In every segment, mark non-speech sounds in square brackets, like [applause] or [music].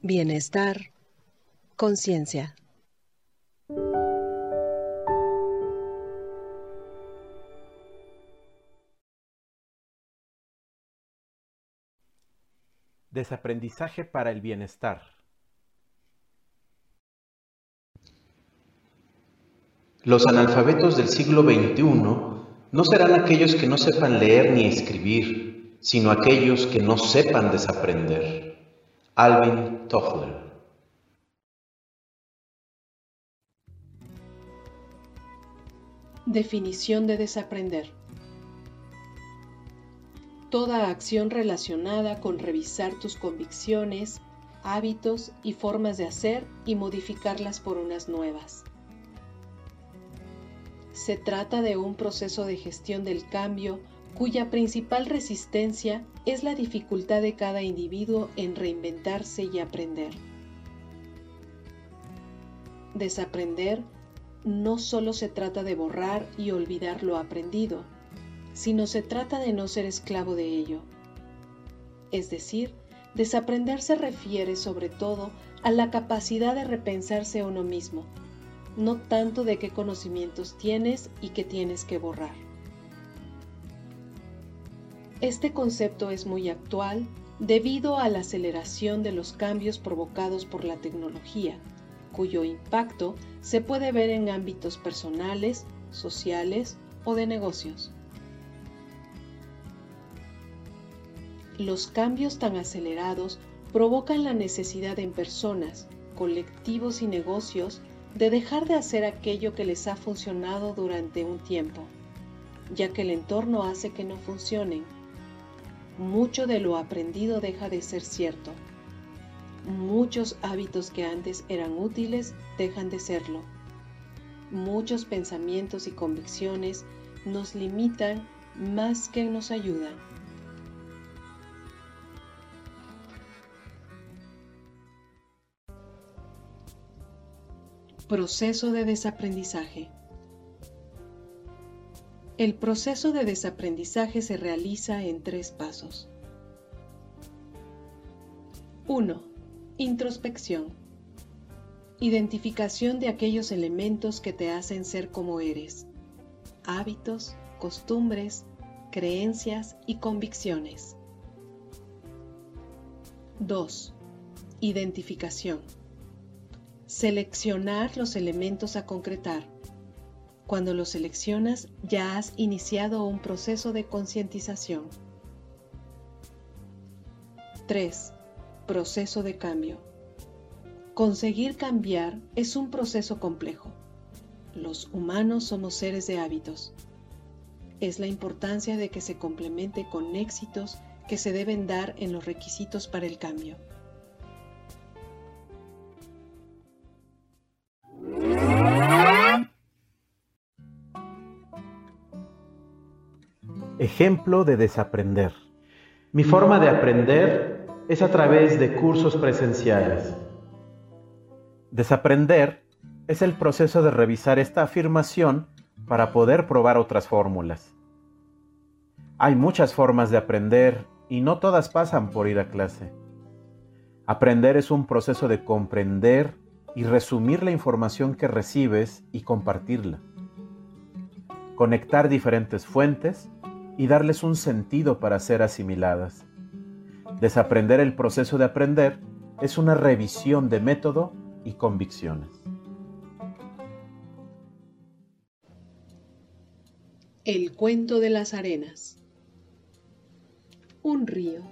Bienestar, conciencia. Desaprendizaje para el bienestar. Los analfabetos del siglo XXI no serán aquellos que no sepan leer ni escribir, sino aquellos que no sepan desaprender. Alvin Toffler Definición de desaprender. Toda acción relacionada con revisar tus convicciones, hábitos y formas de hacer y modificarlas por unas nuevas. Se trata de un proceso de gestión del cambio cuya principal resistencia es la dificultad de cada individuo en reinventarse y aprender. Desaprender no solo se trata de borrar y olvidar lo aprendido, sino se trata de no ser esclavo de ello. Es decir, desaprender se refiere sobre todo a la capacidad de repensarse uno mismo, no tanto de qué conocimientos tienes y qué tienes que borrar. Este concepto es muy actual debido a la aceleración de los cambios provocados por la tecnología, cuyo impacto se puede ver en ámbitos personales, sociales o de negocios. Los cambios tan acelerados provocan la necesidad en personas, colectivos y negocios de dejar de hacer aquello que les ha funcionado durante un tiempo, ya que el entorno hace que no funcionen mucho de lo aprendido deja de ser cierto. Muchos hábitos que antes eran útiles dejan de serlo. Muchos pensamientos y convicciones nos limitan más que nos ayudan. Proceso de desaprendizaje. El proceso de desaprendizaje se realiza en tres pasos. 1. Introspección. Identificación de aquellos elementos que te hacen ser como eres. Hábitos, costumbres, creencias y convicciones. 2. Identificación. Seleccionar los elementos a concretar cuando lo seleccionas, ya has iniciado un proceso de concientización. 3. Proceso de cambio. Conseguir cambiar es un proceso complejo. Los humanos somos seres de hábitos. Es la importancia de que se complemente con éxitos que se deben dar en los requisitos para el cambio. Ejemplo de desaprender. Mi forma de aprender es a través de cursos presenciales. Desaprender es el proceso de revisar esta afirmación para poder probar otras fórmulas. Hay muchas formas de aprender y no todas pasan por ir a clase. Aprender es un proceso de comprender y resumir la información que recibes y compartirla. Conectar diferentes fuentes y darles un sentido para ser asimiladas. Desaprender el proceso de aprender es una revisión de método y convicciones. El cuento de las arenas. Un río,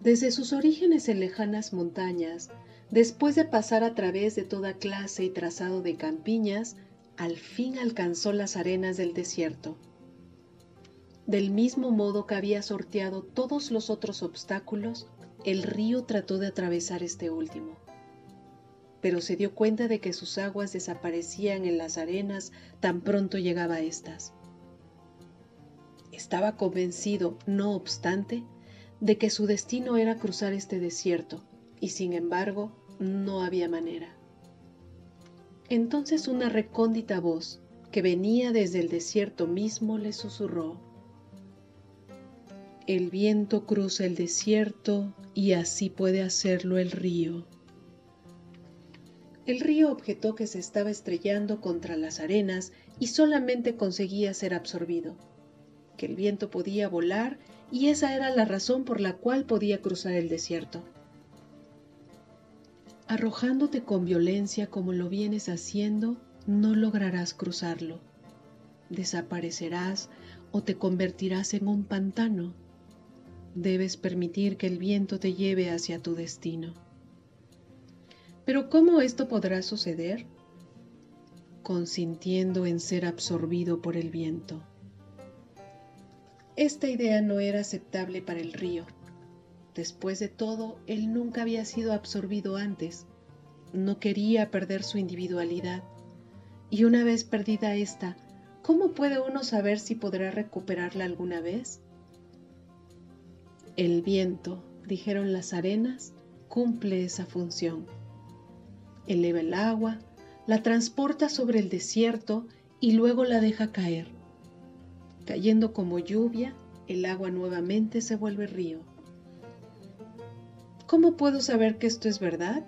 desde sus orígenes en lejanas montañas, después de pasar a través de toda clase y trazado de campiñas, al fin alcanzó las arenas del desierto del mismo modo que había sorteado todos los otros obstáculos, el río trató de atravesar este último. Pero se dio cuenta de que sus aguas desaparecían en las arenas tan pronto llegaba a estas. Estaba convencido, no obstante, de que su destino era cruzar este desierto, y sin embargo no había manera. Entonces una recóndita voz, que venía desde el desierto mismo, le susurró, El viento cruza el desierto y así puede hacerlo el río. El río objetó que se estaba estrellando contra las arenas y solamente conseguía ser absorbido, que el viento podía volar y esa era la razón por la cual podía cruzar el desierto. Arrojándote con violencia como lo vienes haciendo, no lograrás cruzarlo. Desaparecerás o te convertirás en un pantano debes permitir que el viento te lleve hacia tu destino. Pero ¿cómo esto podrá suceder? Consintiendo en ser absorbido por el viento. Esta idea no era aceptable para el río. Después de todo, él nunca había sido absorbido antes. No quería perder su individualidad. Y una vez perdida esta, ¿cómo puede uno saber si podrá recuperarla alguna vez? El viento, dijeron las arenas, cumple esa función. Eleva el agua, la transporta sobre el desierto y luego la deja caer. Cayendo como lluvia, el agua nuevamente se vuelve río. ¿Cómo puedo saber que esto es verdad?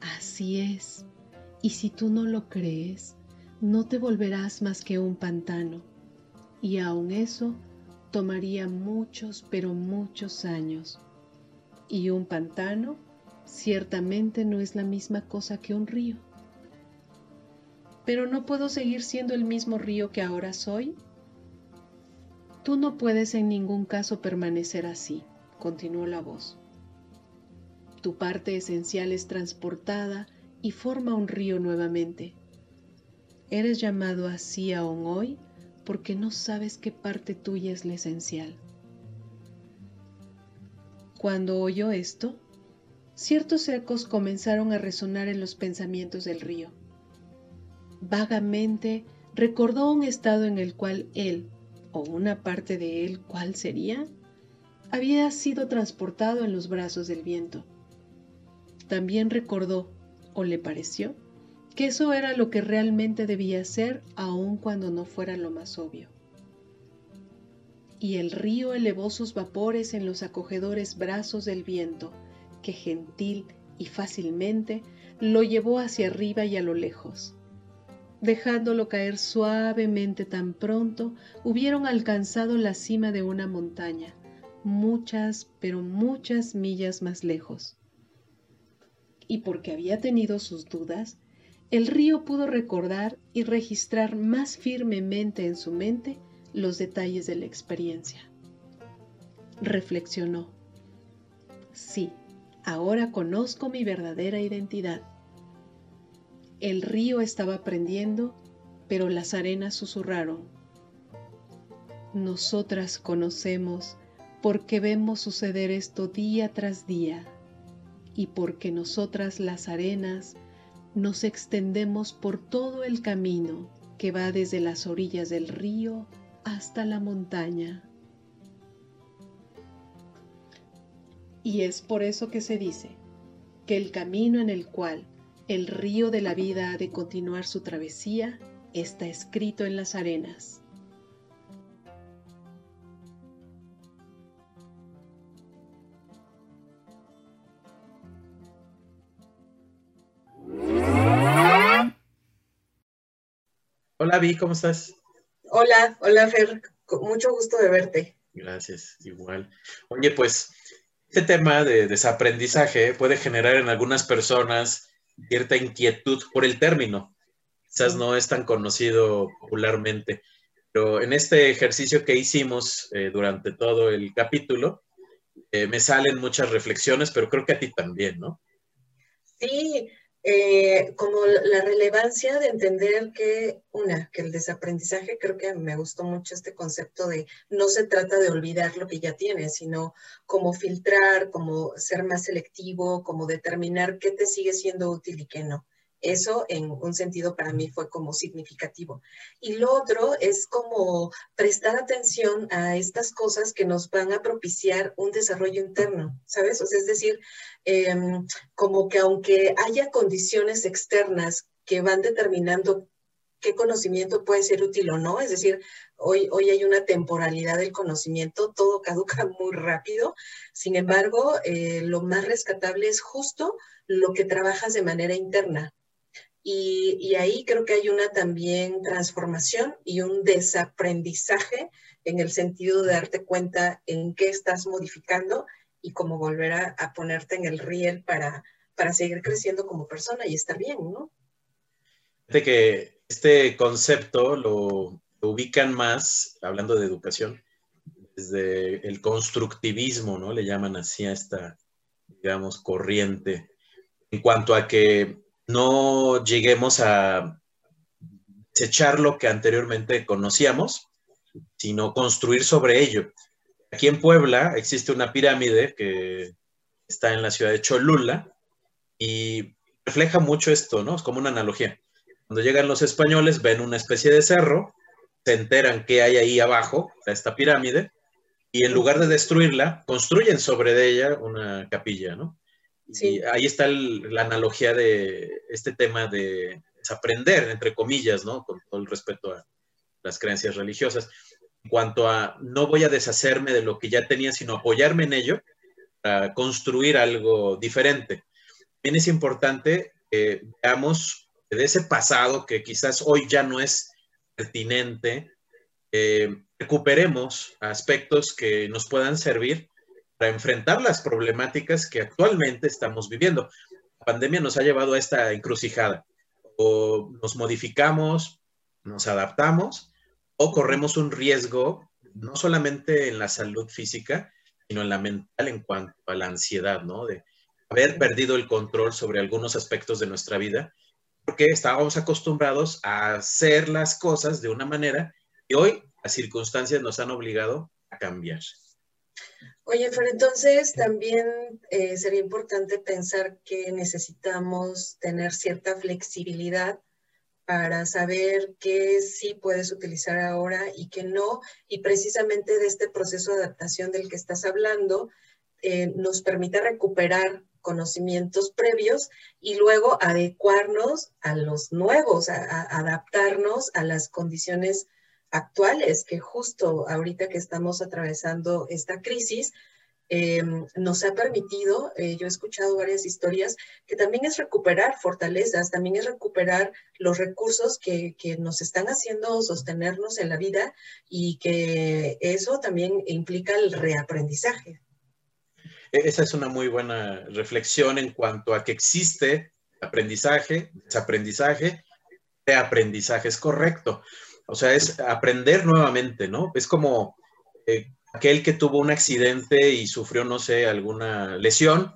Así es. Y si tú no lo crees, no te volverás más que un pantano. Y aun eso tomaría muchos, pero muchos años. Y un pantano ciertamente no es la misma cosa que un río. Pero no puedo seguir siendo el mismo río que ahora soy. Tú no puedes en ningún caso permanecer así, continuó la voz. Tu parte esencial es transportada y forma un río nuevamente. Eres llamado así aún hoy porque no sabes qué parte tuya es la esencial. Cuando oyó esto, ciertos ecos comenzaron a resonar en los pensamientos del río. Vagamente recordó un estado en el cual él, o una parte de él, ¿cuál sería? Había sido transportado en los brazos del viento. También recordó, o le pareció, que eso era lo que realmente debía ser aun cuando no fuera lo más obvio. Y el río elevó sus vapores en los acogedores brazos del viento, que gentil y fácilmente lo llevó hacia arriba y a lo lejos. Dejándolo caer suavemente tan pronto, hubieron alcanzado la cima de una montaña, muchas, pero muchas millas más lejos. Y porque había tenido sus dudas, el río pudo recordar y registrar más firmemente en su mente los detalles de la experiencia. Reflexionó. Sí, ahora conozco mi verdadera identidad. El río estaba aprendiendo, pero las arenas susurraron. Nosotras conocemos porque vemos suceder esto día tras día y porque nosotras las arenas nos extendemos por todo el camino que va desde las orillas del río hasta la montaña. Y es por eso que se dice que el camino en el cual el río de la vida ha de continuar su travesía está escrito en las arenas. Hola Vi, ¿cómo estás? Hola, hola Fer, mucho gusto de verte. Gracias, igual. Oye, pues este tema de desaprendizaje puede generar en algunas personas cierta inquietud por el término. Quizás no es tan conocido popularmente, pero en este ejercicio que hicimos eh, durante todo el capítulo, eh, me salen muchas reflexiones, pero creo que a ti también, ¿no? Sí, eh, como la relevancia de entender que, una, que el desaprendizaje, creo que me gustó mucho este concepto de no se trata de olvidar lo que ya tienes, sino como filtrar, como ser más selectivo, como determinar qué te sigue siendo útil y qué no. Eso en un sentido para mí fue como significativo. Y lo otro es como prestar atención a estas cosas que nos van a propiciar un desarrollo interno, ¿sabes? O sea, es decir, em, como que aunque haya condiciones externas que van determinando qué conocimiento puede ser útil o no. Es decir, hoy, hoy hay una temporalidad del conocimiento, todo caduca [laughs] muy rápido. Sin embargo, eh, lo más rescatable es justo lo que trabajas de manera interna. Y, ahí creo que hay una también transformación y un desaprendizaje en el sentido de darte cuenta en qué estás modificando y cómo volver a, ponerte en el riel para, para seguir creciendo como persona y estar bien, ¿no? De que este concepto lo, ubican más, hablando de educación, desde el constructivismo, ¿no? Le llaman así a esta, digamos, corriente, en cuanto a que no lleguemos a desechar lo que anteriormente conocíamos, sino construir sobre ello. Aquí en Puebla existe una pirámide que está en la ciudad de Cholula y refleja mucho esto, ¿no? Es como una analogía. Cuando llegan los españoles, ven una especie de cerro, se enteran que hay ahí abajo, esta pirámide, y en lugar de destruirla, construyen sobre ella una capilla, ¿no? Y ahí está la analogía de este tema de desaprender, entre comillas, ¿no? Con todo el respeto a las creencias religiosas. En cuanto a no voy a deshacerme de lo que ya tenía, sino apoyarme en ello para construir algo diferente. También es importante que veamos de ese pasado que quizás hoy ya no es pertinente, eh, recuperemos aspectos que nos puedan servir para enfrentar las problemáticas que actualmente estamos viviendo. La pandemia nos ha llevado a esta encrucijada. O nos modificamos, nos adaptamos, o corremos un riesgo no solamente en la salud física, sino en la mental en cuanto a la ansiedad, ¿no? De haber perdido el control sobre algunos aspectos de nuestra vida porque estábamos acostumbrados a hacer las cosas de una manera y hoy las circunstancias nos han obligado a cambiar. Oye, pero entonces también eh, sería importante pensar que necesitamos tener cierta flexibilidad para saber qué sí puedes utilizar ahora y qué no. Y precisamente de este proceso de adaptación del que estás hablando, eh, nos permite recuperar conocimientos previos y luego adecuarnos a los nuevos, a, adaptarnos a las condiciones actuales, que justo ahorita que estamos atravesando esta crisis, eh, nos ha permitido, eh, yo he escuchado varias historias, que también es recuperar fortalezas, también es recuperar los recursos que, que, nos están haciendo sostenernos en la vida y que eso también implica el reaprendizaje. E-, esa es una muy buena reflexión en cuanto a que existe aprendizaje, desaprendizaje, reaprendizaje, es correcto. O sea, es aprender nuevamente, ¿no? Es como eh, aquel que tuvo un accidente y sufrió, no sé, alguna lesión,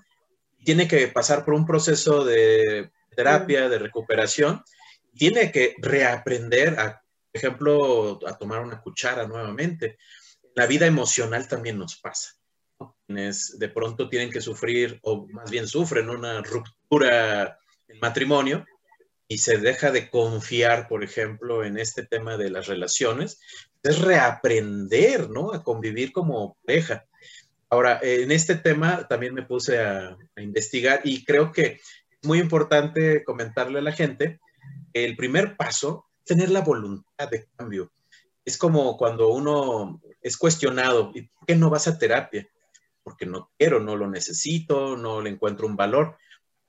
tiene que pasar por un proceso de terapia, de recuperación, tiene que reaprender, a, por ejemplo, a tomar una cuchara nuevamente. La vida emocional también nos pasa quienes de pronto tienen que sufrir, o más bien sufren una ruptura en matrimonio y se deja de confiar, por ejemplo, en este tema de las relaciones, es reaprender, ¿no? A convivir como pareja. Ahora, en este tema también me puse a, investigar y creo que es muy importante comentarle a la gente que el primer paso es tener la voluntad de cambio. Es como cuando uno es cuestionado, ¿y por qué no vas a terapia? porque no quiero, no lo necesito, no le encuentro un valor.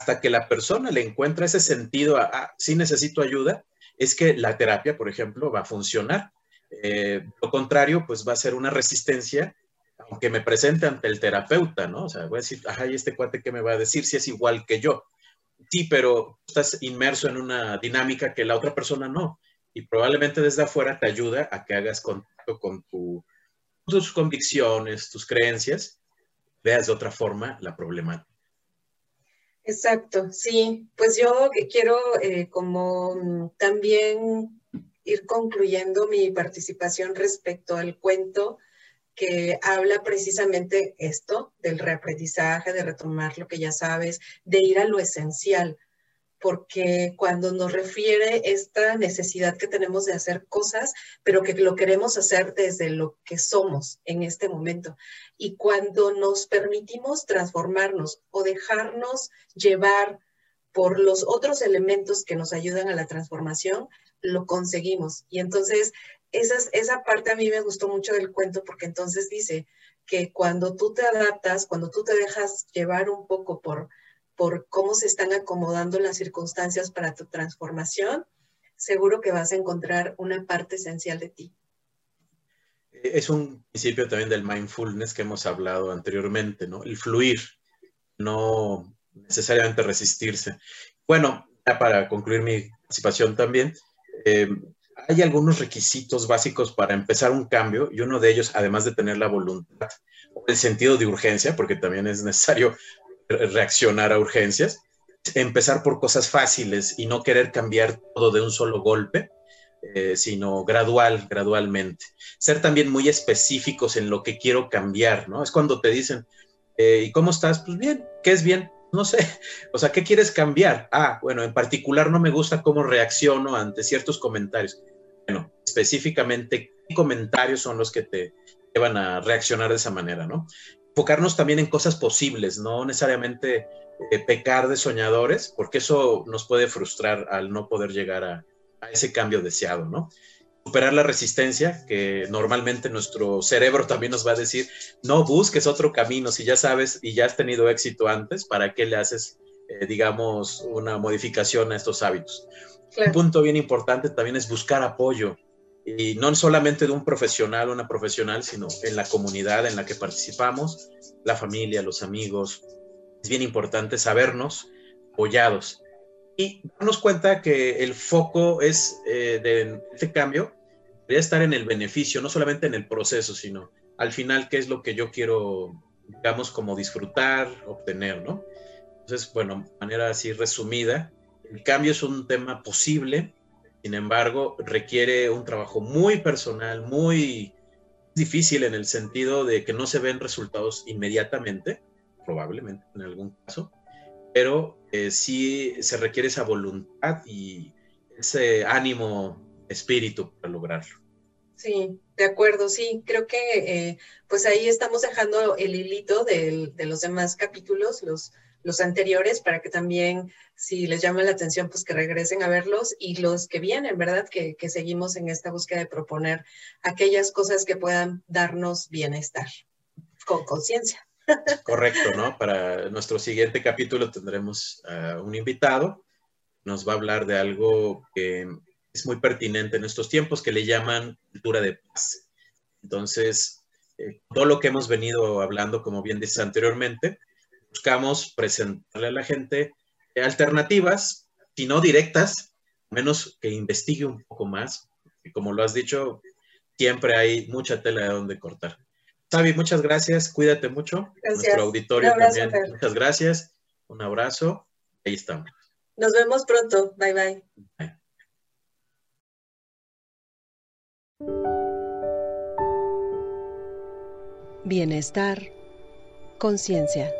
Hasta que la persona le encuentra ese sentido a, necesito ayuda, es que la terapia, por ejemplo, va a funcionar. Eh, lo contrario, pues va a ser una resistencia, aunque me presente ante el terapeuta, ¿no? O sea, voy a decir, ajá, ¿y este cuate qué me va a decir si es igual que yo? Sí, pero estás inmerso en una dinámica que la otra persona no. Y probablemente desde afuera te ayuda a que hagas contacto con tus convicciones, tus creencias, veas de otra forma la problemática. Exacto, sí. Pues yo quiero eh, como también ir concluyendo mi participación respecto al cuento que habla precisamente esto del reaprendizaje, de retomar lo que ya sabes, de ir a lo esencial, porque cuando nos refiere esta necesidad que tenemos de hacer cosas, pero que lo queremos hacer desde lo que somos en este momento. Y cuando nos permitimos transformarnos o dejarnos llevar por los otros elementos que nos ayudan a la transformación, lo conseguimos. Y entonces, esa, esa parte a mí me gustó mucho del cuento porque entonces dice que cuando tú te adaptas, cuando tú te dejas llevar un poco por, por cómo se están acomodando las circunstancias para tu transformación, seguro que vas a encontrar una parte esencial de ti. Es un principio también del mindfulness que hemos hablado anteriormente, ¿no? El fluir, no necesariamente resistirse. Bueno, ya para concluir mi participación también, eh, hay algunos requisitos básicos para empezar un cambio y uno de ellos, además de tener la voluntad o el sentido de urgencia, porque también es necesario reaccionar a urgencias, empezar por cosas fáciles y no querer cambiar todo de un solo golpe, eh, sino gradual, gradualmente. Ser también muy específicos en lo que quiero cambiar, ¿no? Es cuando te dicen, eh, ¿y cómo estás? Pues bien, ¿qué es bien? [laughs] No sé, o sea, ¿qué quieres cambiar? Ah, bueno, en particular no me gusta cómo reacciono ante ciertos comentarios. Bueno, específicamente, ¿qué comentarios son los que te llevan a reaccionar de esa manera, ¿no? Enfocarnos también en cosas posibles, no necesariamente eh, pecar de soñadores, porque eso nos puede frustrar al no poder llegar a, a ese cambio deseado, ¿no? superar la resistencia, que normalmente nuestro cerebro también nos va a decir, no busques otro camino, si ya sabes y ya has tenido éxito antes, ¿para qué le haces, eh, digamos, una modificación a estos hábitos? Un punto bien importante también es buscar apoyo, y no solamente de un profesional o una profesional, sino en la comunidad en la que participamos, la familia, los amigos. Es bien importante sabernos apoyados y darnos cuenta que el foco es eh, de este cambio, debería estar en el beneficio, no solamente en el proceso, sino al final qué es lo que yo quiero, digamos, como disfrutar, obtener, ¿no? Entonces, bueno, de manera así resumida, el cambio es un tema posible, sin embargo, requiere un trabajo muy personal, muy difícil en el sentido de que no se ven resultados inmediatamente, probablemente en algún caso, pero eh, sí se requiere esa voluntad y ese ánimo, espíritu para lograrlo. Sí, de acuerdo, sí, creo que eh, pues ahí estamos dejando el hilito de, los demás capítulos, los, los anteriores, para que también, si les llama la atención, pues que regresen a verlos y los que vienen, ¿verdad? Que, seguimos en esta búsqueda de proponer aquellas cosas que puedan darnos bienestar con conciencia. Correcto, ¿no? Para nuestro siguiente capítulo tendremos a un invitado. Nos va a hablar de algo que es muy pertinente en estos tiempos, que le llaman cultura de paz. Entonces, eh, todo lo que hemos venido hablando, como bien dices anteriormente, buscamos presentarle a la gente alternativas, si no directas, menos que investigue un poco más. Y como lo has dicho, siempre hay mucha tela de donde cortar. Xavi, muchas gracias, cuídate mucho. Nuestro auditorio también, muchas gracias. Un abrazo. Ahí estamos. Nos vemos pronto. bye. bye. Bienestar, conciencia.